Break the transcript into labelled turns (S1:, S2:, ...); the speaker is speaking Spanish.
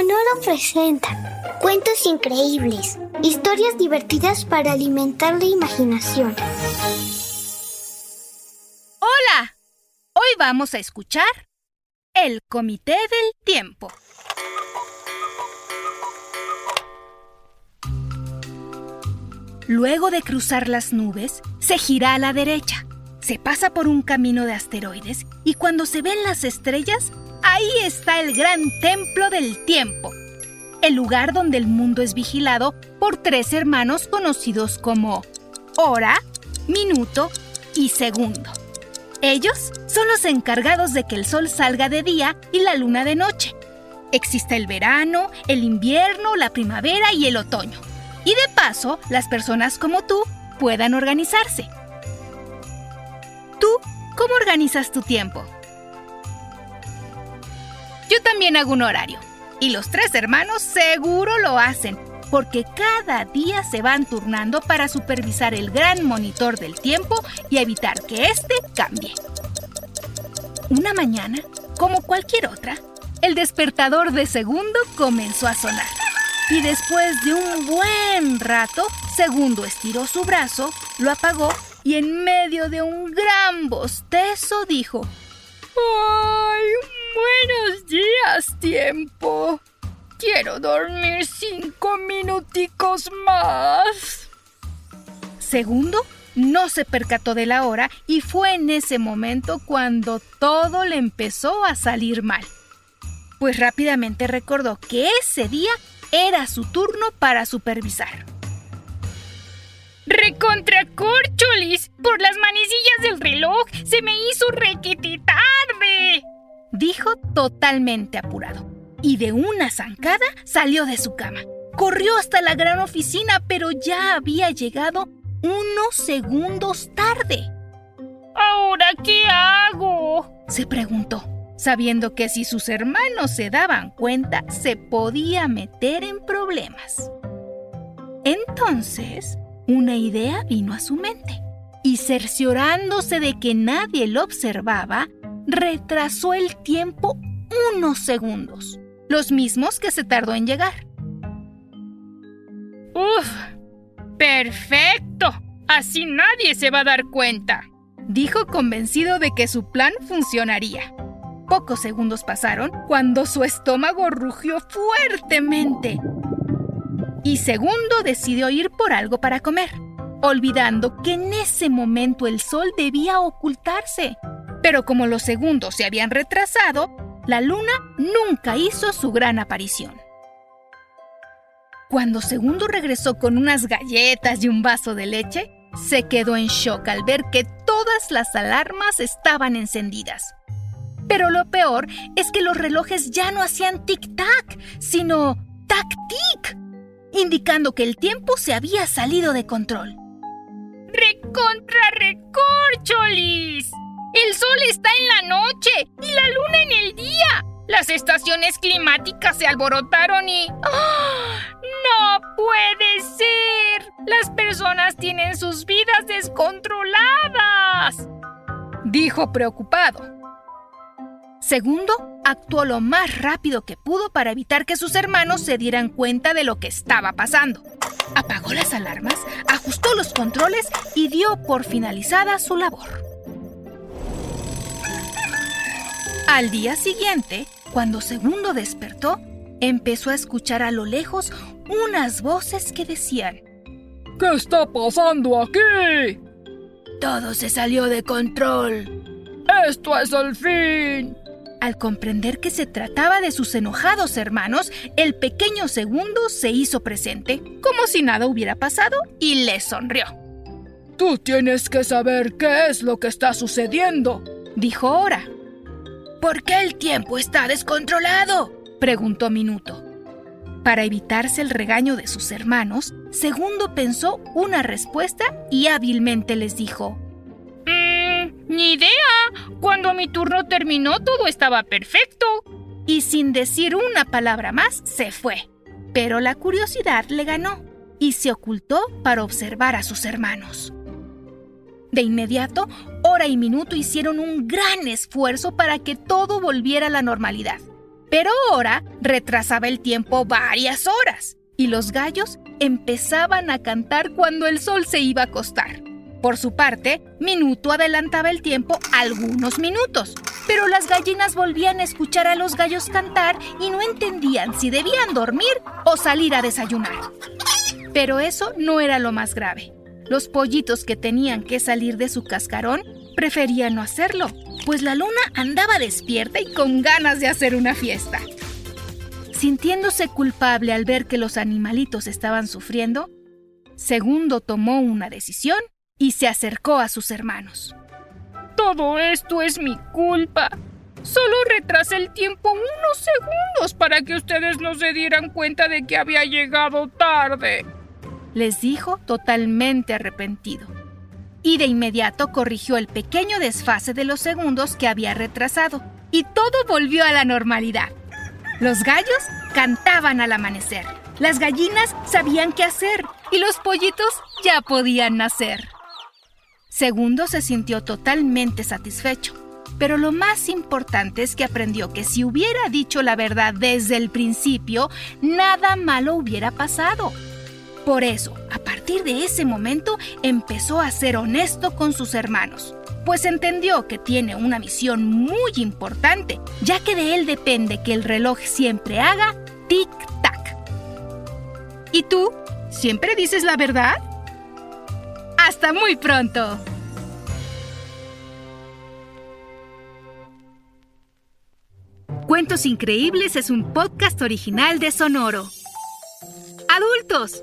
S1: Sonoro
S2: presenta cuentos increíbles, historias divertidas para alimentar la imaginación.
S3: Hola, hoy vamos a escuchar El Comité del Tiempo. Luego de cruzar las nubes, se gira a la derecha, se pasa por un camino de asteroides y cuando se ven las estrellas, ahí está el gran templo del tiempo, el lugar donde el mundo es vigilado por tres hermanos conocidos como hora, minuto y segundo. Ellos son los encargados de que el sol salga de día y la luna de noche. Existe el verano, el invierno, la primavera y el otoño. Y de paso, las personas como tú puedan organizarse. ¿Tú cómo organizas tu tiempo? También hago un horario. Y los tres hermanos seguro lo hacen, porque cada día se van turnando para supervisar el gran monitor del tiempo y evitar que éste cambie. Una mañana, como cualquier otra, el despertador de segundo comenzó a sonar. Y después de un buen rato, Segundo estiró su brazo, lo apagó y en medio de un gran bostezo dijo, ¡Ay! Buenos días, tiempo. Quiero dormir cinco minuticos más. Segundo no se percató de la hora y fue en ese momento cuando todo le empezó a salir mal. Pues rápidamente recordó que ese día era su turno para supervisar. ¡Recontracorcholis! Por las manecillas del reloj se me hizo requete tarde. Dijo totalmente apurado. Y de una zancada salió de su cama. Corrió hasta la gran oficina, pero ya había llegado unos segundos tarde. ¿Ahora qué hago? se preguntó, sabiendo que si sus hermanos se daban cuenta, se podía meter en problemas. Entonces, una idea vino a su mente y cerciorándose de que nadie lo observaba, retrasó el tiempo unos segundos, los mismos que se tardó en llegar. ¡Uf! ¡Perfecto! Así nadie se va a dar cuenta, dijo convencido de que su plan funcionaría. Pocos segundos pasaron cuando su estómago rugió fuertemente y Segundo decidió ir por algo para comer, olvidando que en ese momento el sol debía ocultarse. Pero como los segundos se habían retrasado, la luna nunca hizo su gran aparición. Cuando Segundo regresó con unas galletas y un vaso de leche, se quedó en shock al ver que todas las alarmas estaban encendidas. Pero lo peor es que los relojes ya no hacían tic-tac, sino tac-tic indicando que el tiempo se había salido de control. ¡Recontra recorcholis! El sol está en la noche y la luna en el día. Las estaciones climáticas se alborotaron y... ¡Ah! ¡No puede ser! Las personas tienen sus vidas descontroladas. Dijo preocupado. Segundo, actuó lo más rápido que pudo para evitar que sus hermanos se dieran cuenta de lo que estaba pasando. Apagó las alarmas, ajustó los controles y dio por finalizada su labor. Al día siguiente, cuando Segundo despertó, empezó a escuchar a lo lejos unas voces que decían, ¿Qué está pasando aquí? Todo se salió de control. Esto es el fin. Al comprender que se trataba de sus enojados hermanos, el pequeño segundo se hizo presente, como si nada hubiera pasado, y le sonrió. Tú tienes que saber qué es lo que está sucediendo, dijo Ora. ¿Por qué el tiempo está descontrolado? preguntó Minuto. Para evitarse el regaño de sus hermanos, Segundo pensó una respuesta y hábilmente les dijo,
S4: Mmm, ni idea. Cuando mi turno terminó todo estaba perfecto.
S3: Y sin decir una palabra más, se fue. Pero la curiosidad le ganó y se ocultó para observar a sus hermanos. De inmediato, Hora y Minuto hicieron un gran esfuerzo para que todo volviera a la normalidad. Pero Hora retrasaba el tiempo varias horas y los gallos empezaban a cantar cuando el sol se iba a acostar. Por su parte, Minuto adelantaba el tiempo algunos minutos, pero las gallinas volvían a escuchar a los gallos cantar y no entendían si debían dormir o salir a desayunar. Pero eso no era lo más grave. Los pollitos que tenían que salir de su cascarón preferían no hacerlo, pues la luna andaba despierta y con ganas de hacer una fiesta. Sintiéndose culpable al ver que los animalitos estaban sufriendo, Segundo tomó una decisión y se acercó a sus hermanos.
S4: Todo esto es mi culpa. Solo retrasé el tiempo unos segundos para que ustedes no se dieran cuenta de que había llegado tarde
S3: les dijo totalmente arrepentido. Y de inmediato corrigió el pequeño desfase de los segundos que había retrasado, y todo volvió a la normalidad. Los gallos cantaban al amanecer, las gallinas sabían qué hacer, y los pollitos ya podían nacer. Segundo se sintió totalmente satisfecho, pero lo más importante es que aprendió que si hubiera dicho la verdad desde el principio, nada malo hubiera pasado. Por eso, a partir de ese momento, empezó a ser honesto con sus hermanos, pues entendió que tiene una misión muy importante, ya que de él depende que el reloj siempre haga tic-tac. ¿Y tú? ¿Siempre dices la verdad? ¡Hasta muy pronto! Cuentos Increíbles es un podcast original de Sonoro. Adultos,